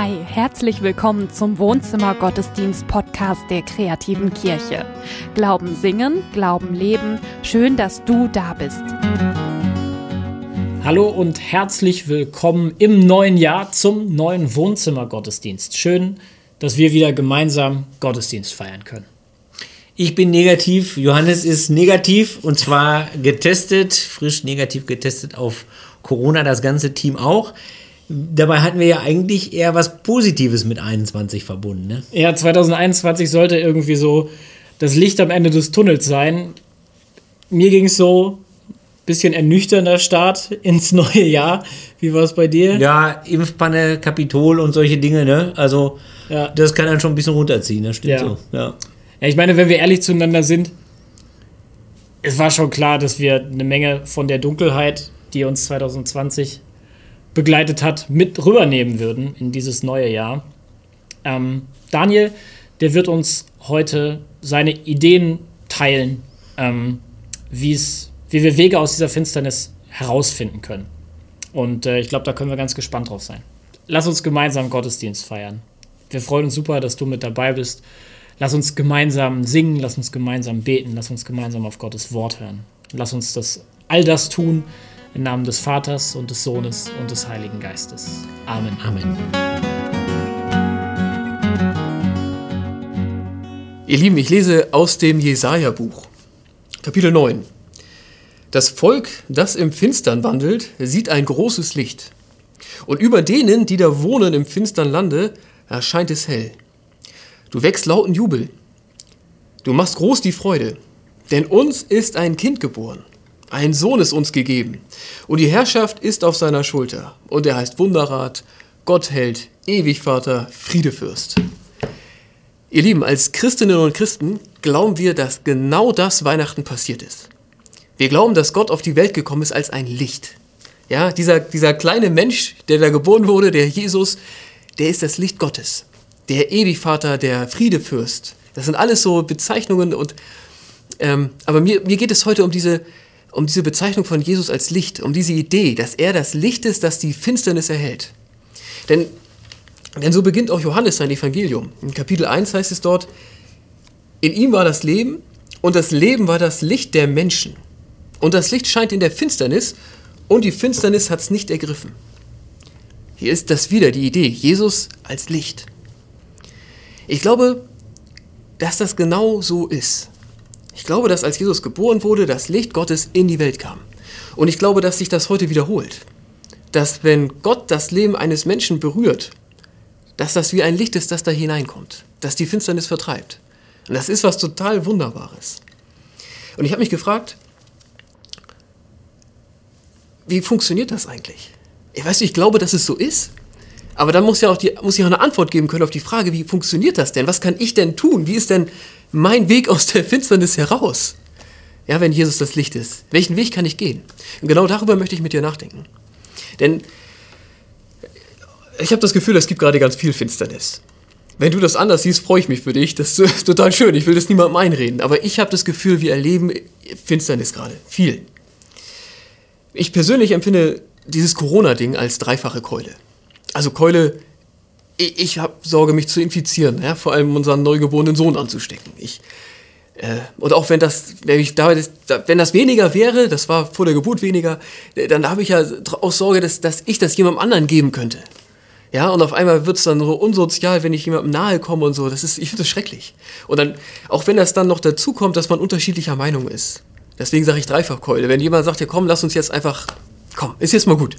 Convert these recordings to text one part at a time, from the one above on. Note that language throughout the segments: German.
Hi, herzlich willkommen zum Wohnzimmer Gottesdienst Podcast der kreativen Kirche. Glauben singen, Glauben leben. Schön, dass du da bist. Hallo und herzlich willkommen im neuen Jahr zum neuen Wohnzimmer Gottesdienst. Schön, dass wir wieder gemeinsam Gottesdienst feiern können. Ich bin negativ, Johannes ist negativ und zwar getestet, frisch negativ getestet auf Corona, das ganze Team auch. Dabei hatten wir ja eigentlich eher was Positives mit 21 verbunden. Ne? Ja, 2021 sollte irgendwie so das Licht am Ende des Tunnels sein. Mir ging es so, bisschen ernüchternder Start ins neue Jahr. Wie war es bei dir? Ja, Impfpanne, Kapitol und solche Dinge, ne? Also, ja. das kann dann schon ein bisschen runterziehen, das stimmt ja. so. Ja. ja, ich meine, wenn wir ehrlich zueinander sind, es war schon klar, dass wir eine Menge von der Dunkelheit, die uns 2020 begleitet hat, mit rübernehmen würden in dieses neue Jahr. Ähm, Daniel, der wird uns heute seine Ideen teilen, ähm, wie wir Wege aus dieser Finsternis herausfinden können. Und äh, ich glaube, da können wir ganz gespannt drauf sein. Lass uns gemeinsam Gottesdienst feiern. Wir freuen uns super, dass du mit dabei bist. Lass uns gemeinsam singen, lass uns gemeinsam beten, lass uns gemeinsam auf Gottes Wort hören. Lass uns das, all das tun, im Namen des Vaters und des Sohnes und des Heiligen Geistes. Amen. Amen. Ihr Lieben, ich lese aus dem Jesaja-Buch, Kapitel 9. Das Volk, das im Finstern wandelt, sieht ein großes Licht. Und über denen, die da wohnen im finstern Lande, erscheint es hell. Du wächst lauten Jubel. Du machst groß die Freude, denn uns ist ein Kind geboren. Ein Sohn ist uns gegeben, und die Herrschaft ist auf seiner Schulter, und er heißt Wunderrat, Gottheld, Ewigvater, Friedefürst. Ihr Lieben, als Christinnen und Christen glauben wir, dass genau das Weihnachten passiert ist. Wir glauben, dass Gott auf die Welt gekommen ist als ein Licht. Ja, dieser, dieser kleine Mensch, der da geboren wurde, der Jesus, der ist das Licht Gottes. Der Ewigvater, der Friedefürst. Das sind alles so Bezeichnungen und ähm, aber mir, mir geht es heute um diese, um diese Bezeichnung von Jesus als Licht, um diese Idee, dass er das Licht ist, das die Finsternis erhält. Denn, denn so beginnt auch Johannes sein Evangelium. In Kapitel 1 heißt es dort, in ihm war das Leben und das Leben war das Licht der Menschen. Und das Licht scheint in der Finsternis und die Finsternis hat es nicht ergriffen. Hier ist das wieder die Idee, Jesus als Licht. Ich glaube, dass das genau so ist. Ich glaube, dass als Jesus geboren wurde, das Licht Gottes in die Welt kam. Und ich glaube, dass sich das heute wiederholt. Dass wenn Gott das Leben eines Menschen berührt, dass das wie ein Licht ist, das da hineinkommt, das die Finsternis vertreibt. Und das ist was total Wunderbares. Und ich habe mich gefragt, wie funktioniert das eigentlich? Ich weiß nicht, ich glaube, dass es so ist. Aber dann muss ja auch, die, muss ich auch eine Antwort geben können auf die Frage, wie funktioniert das denn? Was kann ich denn tun? Wie ist denn mein Weg aus der Finsternis heraus? Ja, wenn Jesus das Licht ist. Welchen Weg kann ich gehen? Und genau darüber möchte ich mit dir nachdenken. Denn ich habe das Gefühl, es gibt gerade ganz viel Finsternis. Wenn du das anders siehst, freue ich mich für dich. Das ist total schön. Ich will das niemandem einreden. Aber ich habe das Gefühl, wir erleben Finsternis gerade. Viel. Ich persönlich empfinde dieses Corona-Ding als dreifache Keule. Also Keule, ich, ich habe Sorge, mich zu infizieren, ja, vor allem unseren neugeborenen Sohn anzustecken. Ich, äh, und auch wenn das, wenn, ich wenn das weniger wäre, das war vor der Geburt weniger, äh, dann habe ich ja auch Sorge, dass, dass ich das jemandem anderen geben könnte. Ja, und auf einmal wird es dann so unsozial, wenn ich jemandem nahe komme und so. Das ist, ich finde das schrecklich. Und dann, auch wenn das dann noch dazu kommt, dass man unterschiedlicher Meinung ist. Deswegen sage ich Dreifachkeule. Wenn jemand sagt, ja komm, lass uns jetzt einfach, komm, ist jetzt mal gut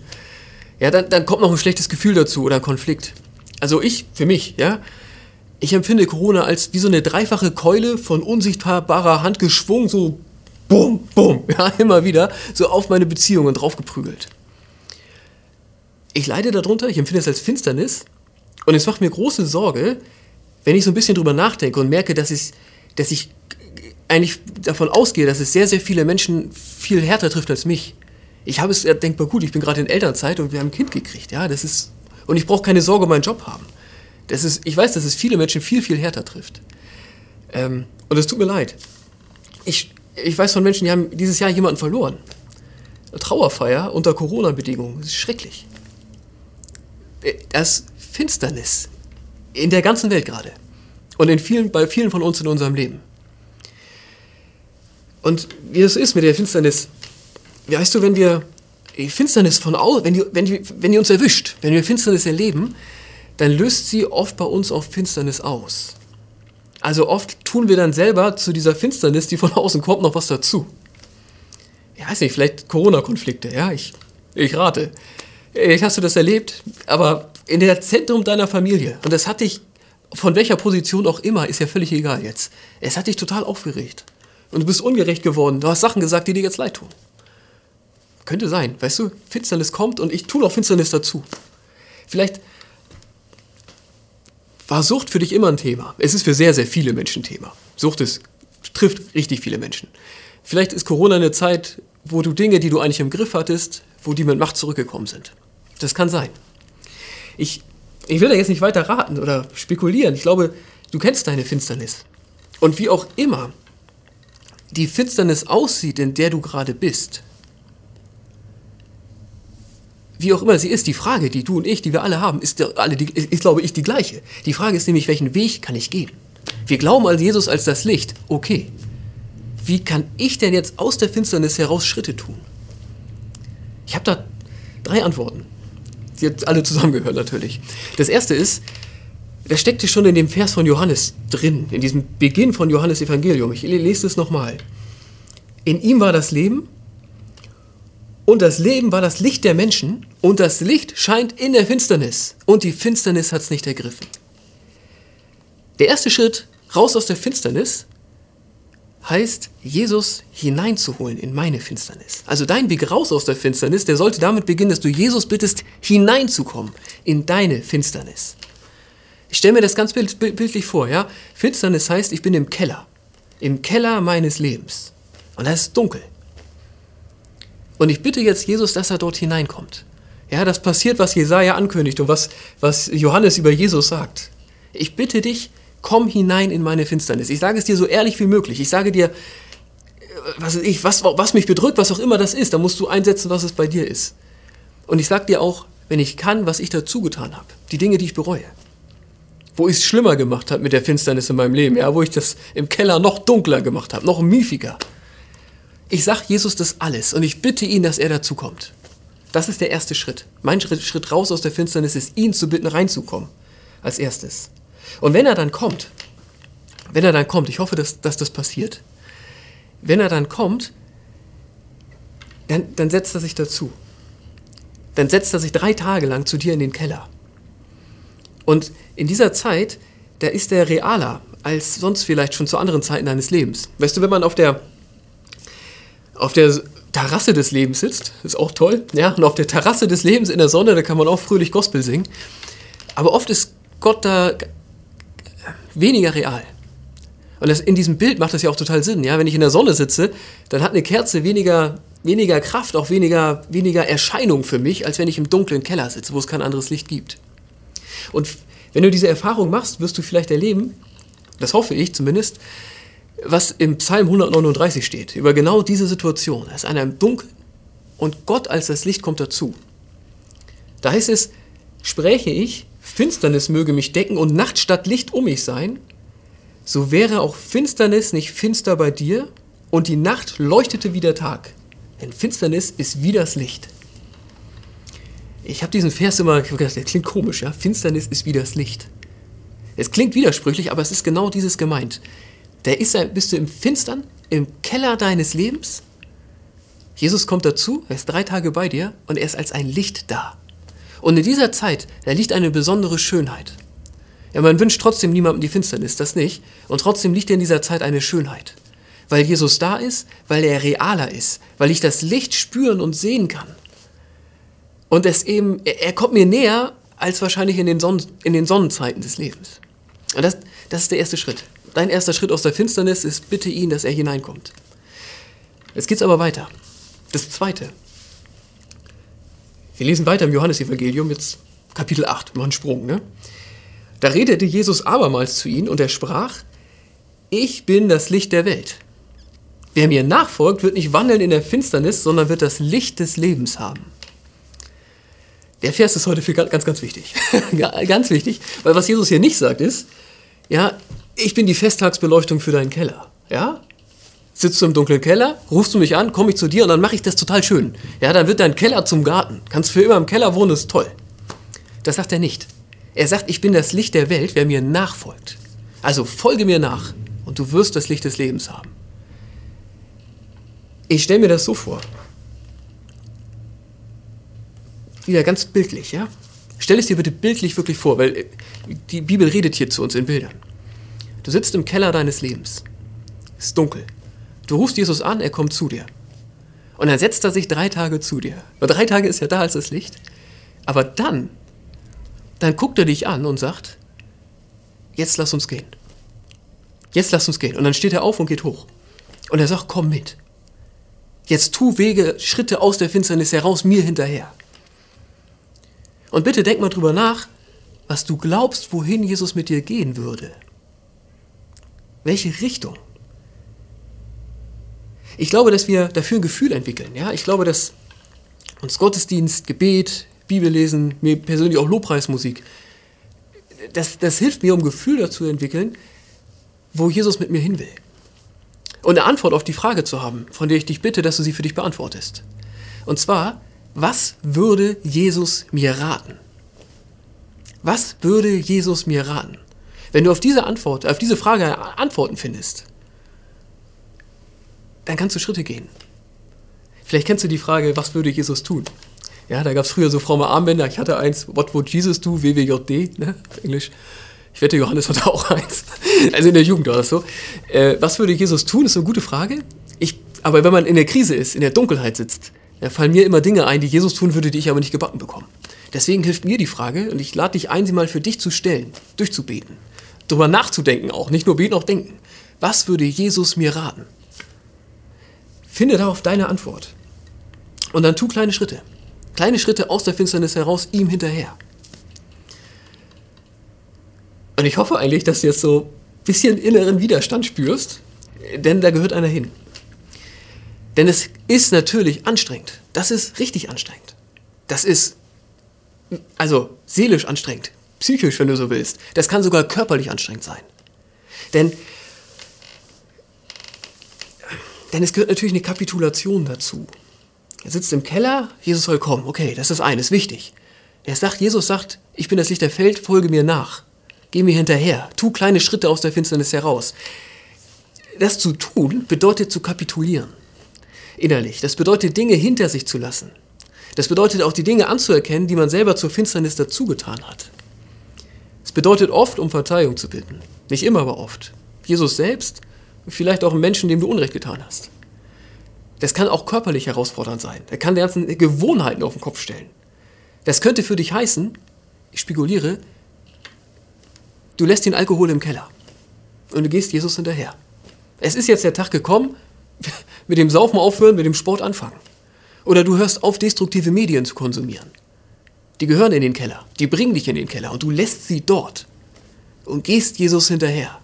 ja, dann, dann kommt noch ein schlechtes Gefühl dazu oder ein Konflikt. Also ich, für mich, ja, ich empfinde Corona als wie so eine dreifache Keule von unsichtbarer Hand geschwungen, so bum, bum, ja, immer wieder, so auf meine Beziehungen draufgeprügelt. Ich leide darunter, ich empfinde es als Finsternis und es macht mir große Sorge, wenn ich so ein bisschen drüber nachdenke und merke, dass ich, dass ich eigentlich davon ausgehe, dass es sehr, sehr viele Menschen viel härter trifft als mich ich habe es denkbar gut, ich bin gerade in Elternzeit und wir haben ein Kind gekriegt, ja, das ist, und ich brauche keine Sorge um meinen Job haben. Das ist, ich weiß, dass es viele Menschen viel, viel härter trifft. Ähm, und es tut mir leid. Ich, ich weiß von Menschen, die haben dieses Jahr jemanden verloren. Trauerfeier unter Corona-Bedingungen. Das ist schrecklich. äh, das Finsternis in der ganzen Welt gerade und in vielen, bei vielen von uns in unserem Leben. Und wie es ist mit der Finsternis, weißt du, wenn wir Finsternis von außen, wenn die, wenn, die, wenn die uns erwischt, wenn wir Finsternis erleben, dann löst sie oft bei uns auch Finsternis aus. Also oft tun wir dann selber zu dieser Finsternis, die von außen kommt, noch was dazu. Ich weiß nicht, vielleicht Corona-Konflikte, ja, ich, ich rate. Ich hast du das erlebt, aber in der Zentrum deiner Familie, und das hat dich, von welcher Position auch immer, ist ja völlig egal jetzt, es hat dich total aufgeregt. Und du bist ungerecht geworden, du hast Sachen gesagt, die dir jetzt leid tun. Könnte sein, weißt du, Finsternis kommt und ich tue noch Finsternis dazu. Vielleicht war Sucht für dich immer ein Thema. Es ist für sehr, sehr viele Menschen ein Thema. Sucht ist, trifft richtig viele Menschen. Vielleicht ist Corona eine Zeit, wo du Dinge, die du eigentlich im Griff hattest, wo die mit Macht zurückgekommen sind. Das kann sein. Ich, ich will da jetzt nicht weiter raten oder spekulieren. Ich glaube, du kennst deine Finsternis. Und wie auch immer die Finsternis aussieht, in der du gerade bist, wie auch immer sie ist, die Frage, die du und ich, die wir alle haben, ist, alle die, ist, glaube ich, die gleiche. Die Frage ist nämlich, welchen Weg kann ich gehen? Wir glauben an Jesus als das Licht. Okay. Wie kann ich denn jetzt aus der Finsternis heraus Schritte tun? Ich habe da drei Antworten. Die jetzt alle zusammengehören natürlich. Das erste ist, das steckte schon in dem Vers von Johannes drin, in diesem Beginn von Johannes Evangelium. Ich lese es nochmal. In ihm war das Leben und das Leben war das Licht der Menschen und das Licht scheint in der Finsternis und die Finsternis hat es nicht ergriffen. Der erste Schritt raus aus der Finsternis heißt, Jesus hineinzuholen in meine Finsternis. Also dein Weg raus aus der Finsternis, der sollte damit beginnen, dass du Jesus bittest, hineinzukommen in deine Finsternis. Ich stelle mir das ganz bildlich vor, ja? Finsternis heißt, ich bin im Keller, im Keller meines Lebens. Und da ist dunkel. Und ich bitte jetzt Jesus, dass er dort hineinkommt. Ja, das passiert, was Jesaja ankündigt und was, was Johannes über Jesus sagt. Ich bitte dich, komm hinein in meine Finsternis. Ich sage es dir so ehrlich wie möglich. Ich sage dir, was, ich, was, was mich bedrückt, was auch immer das ist, da musst du einsetzen, was es bei dir ist. Und ich sage dir auch, wenn ich kann, was ich dazu getan habe. Die Dinge, die ich bereue. Wo ich es schlimmer gemacht habe mit der Finsternis in meinem Leben. Ja, wo ich das im Keller noch dunkler gemacht habe, noch miefiger. Ich sage Jesus das alles und ich bitte ihn, dass er dazu kommt. Das ist der erste Schritt. Mein Schritt, Schritt raus aus der Finsternis ist, ihn zu bitten, reinzukommen. Als erstes. Und wenn er dann kommt, wenn er dann kommt, ich hoffe, dass, dass das passiert, wenn er dann kommt, dann, dann setzt er sich dazu. Dann setzt er sich drei Tage lang zu dir in den Keller. Und in dieser Zeit, da ist er realer als sonst vielleicht schon zu anderen Zeiten deines Lebens. Weißt du, wenn man auf der auf der Terrasse des Lebens sitzt, ist auch toll, ja, und auf der Terrasse des Lebens in der Sonne, da kann man auch fröhlich Gospel singen. Aber oft ist Gott da weniger real. Und das, in diesem Bild macht das ja auch total Sinn, ja, wenn ich in der Sonne sitze, dann hat eine Kerze weniger, weniger Kraft, auch weniger, weniger Erscheinung für mich, als wenn ich im dunklen Keller sitze, wo es kein anderes Licht gibt. Und wenn du diese Erfahrung machst, wirst du vielleicht erleben, das hoffe ich zumindest, was im Psalm 139 steht, über genau diese Situation. Er ist einer im Dunkeln und Gott als das Licht kommt dazu. Da heißt es, spräche ich, Finsternis möge mich decken und Nacht statt Licht um mich sein, so wäre auch Finsternis nicht finster bei dir und die Nacht leuchtete wie der Tag. Denn Finsternis ist wie das Licht. Ich habe diesen Vers immer gedacht, der klingt komisch, ja? Finsternis ist wie das Licht. Es klingt widersprüchlich, aber es ist genau dieses gemeint. Der ist, bist du im Finstern, im Keller deines Lebens. Jesus kommt dazu, er ist drei Tage bei dir und er ist als ein Licht da. Und in dieser Zeit, da liegt eine besondere Schönheit. Ja, man wünscht trotzdem niemandem die Finsternis, das nicht. Und trotzdem liegt in dieser Zeit eine Schönheit. Weil Jesus da ist, weil er realer ist, weil ich das Licht spüren und sehen kann. Und es eben, er, kommt mir näher als wahrscheinlich in den, Sonnen, in den Sonnenzeiten des Lebens. Und das, das ist der erste Schritt. Dein erster Schritt aus der Finsternis ist, bitte ihn, dass er hineinkommt. Jetzt geht es aber weiter. Das zweite. Wir lesen weiter im Johannesevangelium, jetzt Kapitel 8, mal einen Sprung. Ne? Da redete Jesus abermals zu ihnen und er sprach, ich bin das Licht der Welt. Wer mir nachfolgt, wird nicht wandeln in der Finsternis, sondern wird das Licht des Lebens haben. Der Vers ist heute für ganz, ganz wichtig. ganz wichtig. Weil was Jesus hier nicht sagt ist, ja, ich bin die Festtagsbeleuchtung für deinen Keller. Ja? Sitzt du im dunklen Keller, rufst du mich an, komme ich zu dir und dann mache ich das total schön. Ja, dann wird dein Keller zum Garten. Kannst für immer im Keller wohnen, ist toll. Das sagt er nicht. Er sagt, ich bin das Licht der Welt, wer mir nachfolgt. Also folge mir nach und du wirst das Licht des Lebens haben. Ich stelle mir das so vor. Wieder ganz bildlich, ja? Stell es dir bitte bildlich wirklich vor, weil äh, die Bibel redet hier zu uns in Bildern. Du sitzt im Keller deines Lebens. Es ist dunkel. Du rufst Jesus an, er kommt zu dir. Und dann setzt er sich drei Tage zu dir. Nur drei Tage ist ja da als das Licht. Aber dann, dann guckt er dich an und sagt, jetzt lass uns gehen. Jetzt lass uns gehen. Und dann steht er auf und geht hoch. Und er sagt, komm mit. Jetzt tu Wege, Schritte aus der Finsternis heraus mir hinterher. Und bitte denk mal drüber nach, was du glaubst, wohin Jesus mit dir gehen würde. Welche Richtung? Ich glaube, dass wir dafür ein Gefühl entwickeln. Ja? Ich glaube, dass uns Gottesdienst, Gebet, Bibellesen, mir persönlich auch Lobpreismusik, das, das hilft mir, um ein Gefühl dazu zu entwickeln, wo Jesus mit mir hin will. Und eine Antwort auf die Frage zu haben, von der ich dich bitte, dass du sie für dich beantwortest. Und zwar, was würde Jesus mir raten? Was würde Jesus mir raten? Wenn du auf diese Antwort, auf diese Frage Antworten findest, dann kannst du Schritte gehen. Vielleicht kennst du die Frage, was würde Jesus tun? Ja, da gab es früher so fromme Armbänder. Ich hatte eins, What would Jesus do? WWJD, ne? Englisch. Ich wette, Johannes hatte auch eins. Also in der Jugend war das so. Äh, was würde Jesus tun, ist eine gute Frage. Ich, aber wenn man in der Krise ist, in der Dunkelheit sitzt, da fallen mir immer Dinge ein, die Jesus tun würde, die ich aber nicht gebacken bekomme. Deswegen hilft mir die Frage, und ich lade dich ein, sie mal für dich zu stellen, durchzubeten. Darüber nachzudenken auch, nicht nur beten, auch denken. Was würde Jesus mir raten? Finde darauf deine Antwort. Und dann tu kleine Schritte. Kleine Schritte aus der Finsternis heraus, ihm hinterher. Und ich hoffe eigentlich, dass du jetzt so ein bisschen inneren Widerstand spürst, denn da gehört einer hin. Denn es ist natürlich anstrengend. Das ist richtig anstrengend. Das ist also seelisch anstrengend, psychisch, wenn du so willst. Das kann sogar körperlich anstrengend sein. Denn, denn es gehört natürlich eine Kapitulation dazu. Er sitzt im Keller, Jesus soll kommen. Okay, das ist eines, wichtig. Er sagt, Jesus sagt, ich bin das Licht der Welt, folge mir nach. Geh mir hinterher. Tu kleine Schritte aus der Finsternis heraus. Das zu tun bedeutet zu kapitulieren. Innerlich. Das bedeutet Dinge hinter sich zu lassen. Das bedeutet auch die Dinge anzuerkennen, die man selber zur Finsternis dazugetan hat. Es bedeutet oft, um Verzeihung zu bitten. Nicht immer, aber oft. Jesus selbst, vielleicht auch einen Menschen, dem du Unrecht getan hast. Das kann auch körperlich herausfordernd sein. Er kann die ganzen Gewohnheiten auf den Kopf stellen. Das könnte für dich heißen, ich spekuliere, du lässt den Alkohol im Keller und du gehst Jesus hinterher. Es ist jetzt der Tag gekommen, mit dem Saufen aufhören, mit dem Sport anfangen. Oder du hörst auf, destruktive Medien zu konsumieren. Die gehören in den Keller, die bringen dich in den Keller und du lässt sie dort und gehst Jesus hinterher.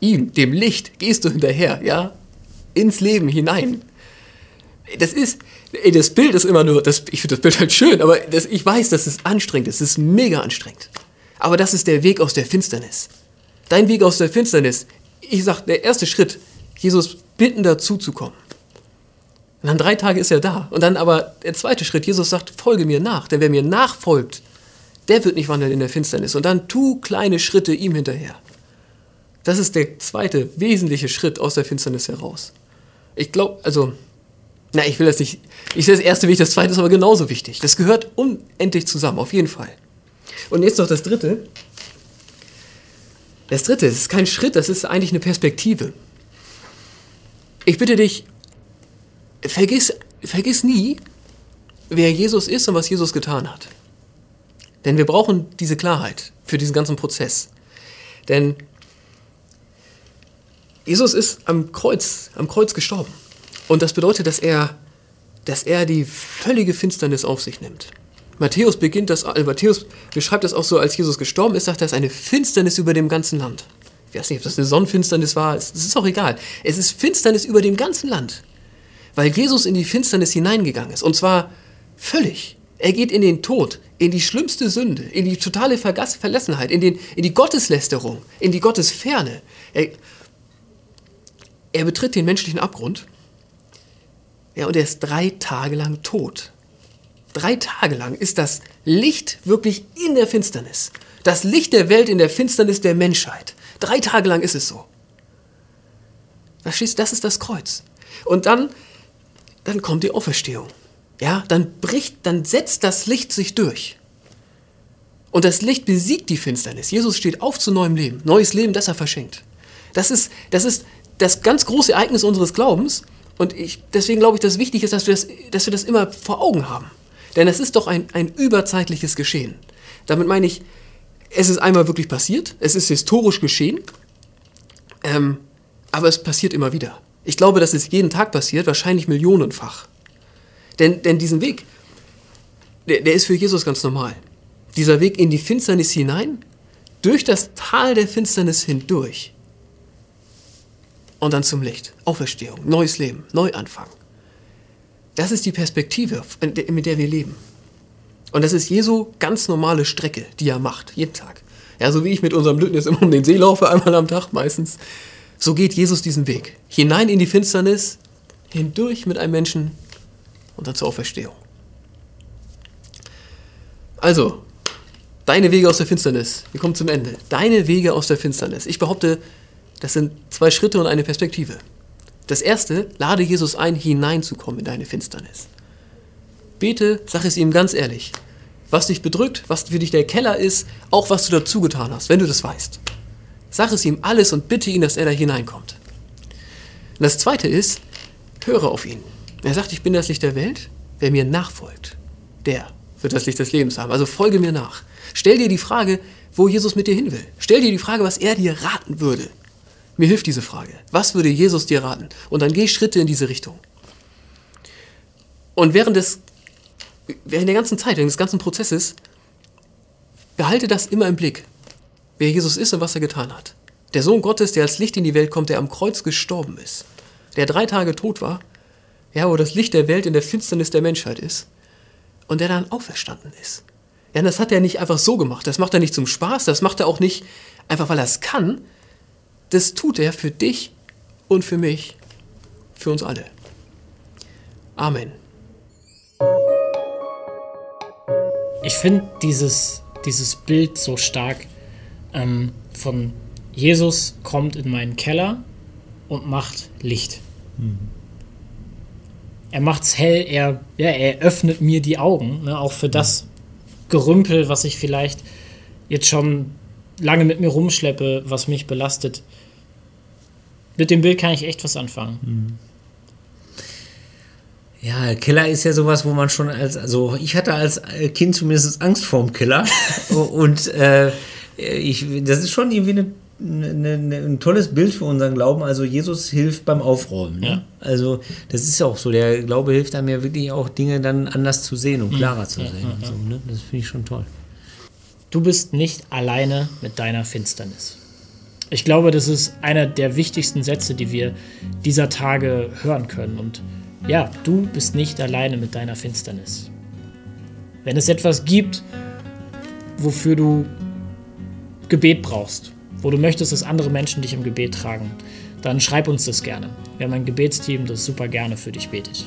Ihm, dem Licht, gehst du hinterher, ja? Ins Leben hinein. Das ist, das Bild ist immer nur, das, ich finde das Bild halt schön, aber das, ich weiß, das ist anstrengend, das ist mega anstrengend. Aber das ist der Weg aus der Finsternis. Dein Weg aus der Finsternis. Ich sag, der erste Schritt, Jesus bitten dazu zu kommen. Und dann drei Tage ist er da. Und dann aber der zweite Schritt, Jesus sagt, folge mir nach. Denn wer mir nachfolgt, der wird nicht wandeln in der Finsternis. Und dann tu kleine Schritte ihm hinterher. Das ist der zweite wesentliche Schritt aus der Finsternis heraus. Ich glaube, also, na, ich will das nicht. Ich sehe das erste wichtig, das zweite ist aber genauso wichtig. Das gehört unendlich zusammen, auf jeden Fall. Und jetzt noch das dritte. Das dritte, das ist kein Schritt, das ist eigentlich eine Perspektive. Ich bitte dich, vergiss, vergiss nie, wer Jesus ist und was Jesus getan hat. Denn wir brauchen diese Klarheit für diesen ganzen Prozess. Denn Jesus ist am Kreuz, am Kreuz gestorben. Und das bedeutet, dass er, dass er die völlige Finsternis auf sich nimmt. Matthäus beginnt das, äh, Matthäus beschreibt das auch so, als Jesus gestorben ist, sagt er, es ist eine Finsternis über dem ganzen Land. Ich weiß nicht, ob das eine Sonnenfinsternis war, es ist auch egal. Es ist Finsternis über dem ganzen Land, weil Jesus in die Finsternis hineingegangen ist. Und zwar völlig. Er geht in den Tod, in die schlimmste Sünde, in die totale Vergass Verlassenheit, in, den, in die Gotteslästerung, in die Gottesferne. Er, er betritt den menschlichen Abgrund. Ja, und er ist drei Tage lang tot. Drei Tage lang ist das Licht wirklich in der Finsternis. Das Licht der Welt in der Finsternis der Menschheit. Drei Tage lang ist es so. Das ist das Kreuz. Und dann, dann kommt die Auferstehung. Ja, dann bricht, dann setzt das Licht sich durch. Und das Licht besiegt die Finsternis. Jesus steht auf zu neuem Leben. Neues Leben, das er verschenkt. Das ist, das ist das ganz große Ereignis unseres Glaubens. Und ich, deswegen glaube ich, dass es wichtig ist, dass wir das, dass wir das immer vor Augen haben. Denn es ist doch ein, ein überzeitliches Geschehen. Damit meine ich, es ist einmal wirklich passiert, es ist historisch geschehen, ähm, aber es passiert immer wieder. Ich glaube, dass es jeden Tag passiert, wahrscheinlich millionenfach. Denn, denn diesen Weg, der, der ist für Jesus ganz normal. Dieser Weg in die Finsternis hinein, durch das Tal der Finsternis hindurch und dann zum Licht. Auferstehung, neues Leben, Neuanfang. Das ist die Perspektive, mit der wir leben. Und das ist Jesu ganz normale Strecke, die er macht, jeden Tag. Ja, so wie ich mit unserem Lütten jetzt immer um den See laufe, einmal am Tag meistens. So geht Jesus diesen Weg. Hinein in die Finsternis, hindurch mit einem Menschen und dann zur Auferstehung. Also, deine Wege aus der Finsternis. Wir kommen zum Ende. Deine Wege aus der Finsternis. Ich behaupte, das sind zwei Schritte und eine Perspektive. Das erste, lade Jesus ein, hineinzukommen in deine Finsternis. Bete, sag es ihm ganz ehrlich, was dich bedrückt, was für dich der Keller ist, auch was du dazu getan hast, wenn du das weißt. Sag es ihm alles und bitte ihn, dass er da hineinkommt. Und das zweite ist, höre auf ihn. Er sagt, ich bin das Licht der Welt. Wer mir nachfolgt, der wird das Licht des Lebens haben. Also folge mir nach. Stell dir die Frage, wo Jesus mit dir hin will. Stell dir die Frage, was er dir raten würde. Mir hilft diese Frage. Was würde Jesus dir raten? Und dann geh Schritte in diese Richtung. Und während, des, während der ganzen Zeit, während des ganzen Prozesses, behalte das immer im Blick, wer Jesus ist und was er getan hat. Der Sohn Gottes, der als Licht in die Welt kommt, der am Kreuz gestorben ist, der drei Tage tot war, ja, wo das Licht der Welt in der Finsternis der Menschheit ist und der dann auferstanden ist. Ja, das hat er nicht einfach so gemacht, das macht er nicht zum Spaß, das macht er auch nicht einfach, weil er es kann, das tut er für dich und für mich, für uns alle. Amen. Ich finde dieses, dieses Bild so stark ähm, von Jesus kommt in meinen Keller und macht Licht. Mhm. Er macht's hell, er, ja, er öffnet mir die Augen, ne, auch für das Gerümpel, was ich vielleicht jetzt schon lange mit mir rumschleppe, was mich belastet. Mit dem Bild kann ich echt was anfangen. Mhm. Ja, Killer ist ja sowas, wo man schon als, also ich hatte als Kind zumindest Angst vorm Killer. und äh, ich, das ist schon irgendwie eine, eine, eine, ein tolles Bild für unseren Glauben. Also Jesus hilft beim Aufräumen. Ne? Ja. Also das ist ja auch so. Der Glaube hilft einem ja wirklich auch Dinge dann anders zu sehen und mhm. klarer zu sehen. Ja, ja, so, ne? Das finde ich schon toll. Du bist nicht alleine mit deiner Finsternis. Ich glaube, das ist einer der wichtigsten Sätze, die wir dieser Tage hören können. Und ja, du bist nicht alleine mit deiner Finsternis. Wenn es etwas gibt, wofür du Gebet brauchst, wo du möchtest, dass andere Menschen dich im Gebet tragen, dann schreib uns das gerne. Wir haben ein Gebetsteam, das super gerne für dich betet.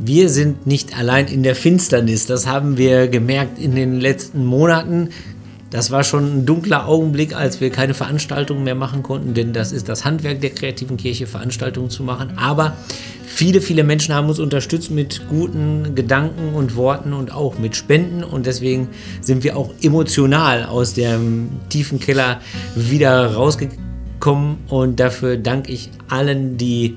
Wir sind nicht allein in der Finsternis. Das haben wir gemerkt in den letzten Monaten. Das war schon ein dunkler Augenblick, als wir keine Veranstaltungen mehr machen konnten, denn das ist das Handwerk der kreativen Kirche, Veranstaltungen zu machen. Aber viele, viele Menschen haben uns unterstützt mit guten Gedanken und Worten und auch mit Spenden. Und deswegen sind wir auch emotional aus dem tiefen Keller wieder rausgekommen. Und dafür danke ich allen, die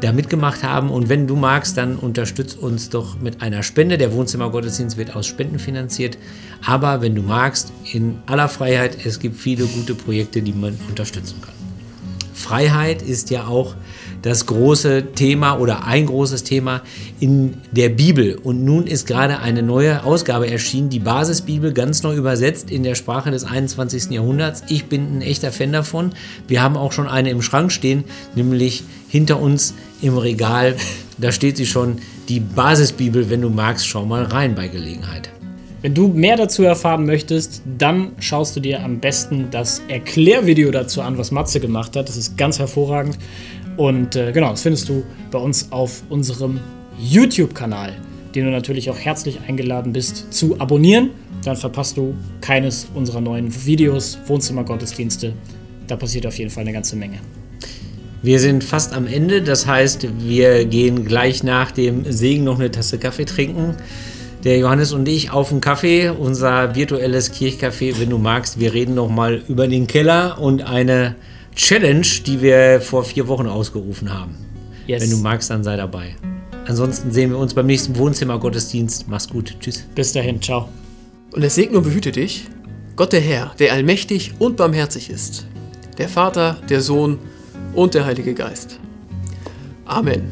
da mitgemacht haben. Und wenn du magst, dann unterstützt uns doch mit einer Spende. Der Wohnzimmergottesdienst wird aus Spenden finanziert. Aber wenn du magst, in aller Freiheit, es gibt viele gute Projekte, die man unterstützen kann. Freiheit ist ja auch das große Thema oder ein großes Thema in der Bibel. Und nun ist gerade eine neue Ausgabe erschienen, die Basisbibel, ganz neu übersetzt in der Sprache des 21. Jahrhunderts. Ich bin ein echter Fan davon. Wir haben auch schon eine im Schrank stehen, nämlich hinter uns im Regal. Da steht sie schon, die Basisbibel. Wenn du magst, schau mal rein bei Gelegenheit. Wenn du mehr dazu erfahren möchtest, dann schaust du dir am besten das Erklärvideo dazu an, was Matze gemacht hat. Das ist ganz hervorragend. Und äh, genau, das findest du bei uns auf unserem YouTube-Kanal, den du natürlich auch herzlich eingeladen bist zu abonnieren. Dann verpasst du keines unserer neuen Videos, Wohnzimmergottesdienste. Da passiert auf jeden Fall eine ganze Menge. Wir sind fast am Ende, das heißt, wir gehen gleich nach dem Segen noch eine Tasse Kaffee trinken der Johannes und ich auf einen Kaffee, unser virtuelles Kirchcafé, wenn du magst. Wir reden noch mal über den Keller und eine Challenge, die wir vor vier Wochen ausgerufen haben. Yes. Wenn du magst, dann sei dabei. Ansonsten sehen wir uns beim nächsten Wohnzimmer-Gottesdienst. Mach's gut. Tschüss. Bis dahin. Ciao. Und es segne und behüte dich, Gott der Herr, der allmächtig und barmherzig ist, der Vater, der Sohn und der Heilige Geist. Amen.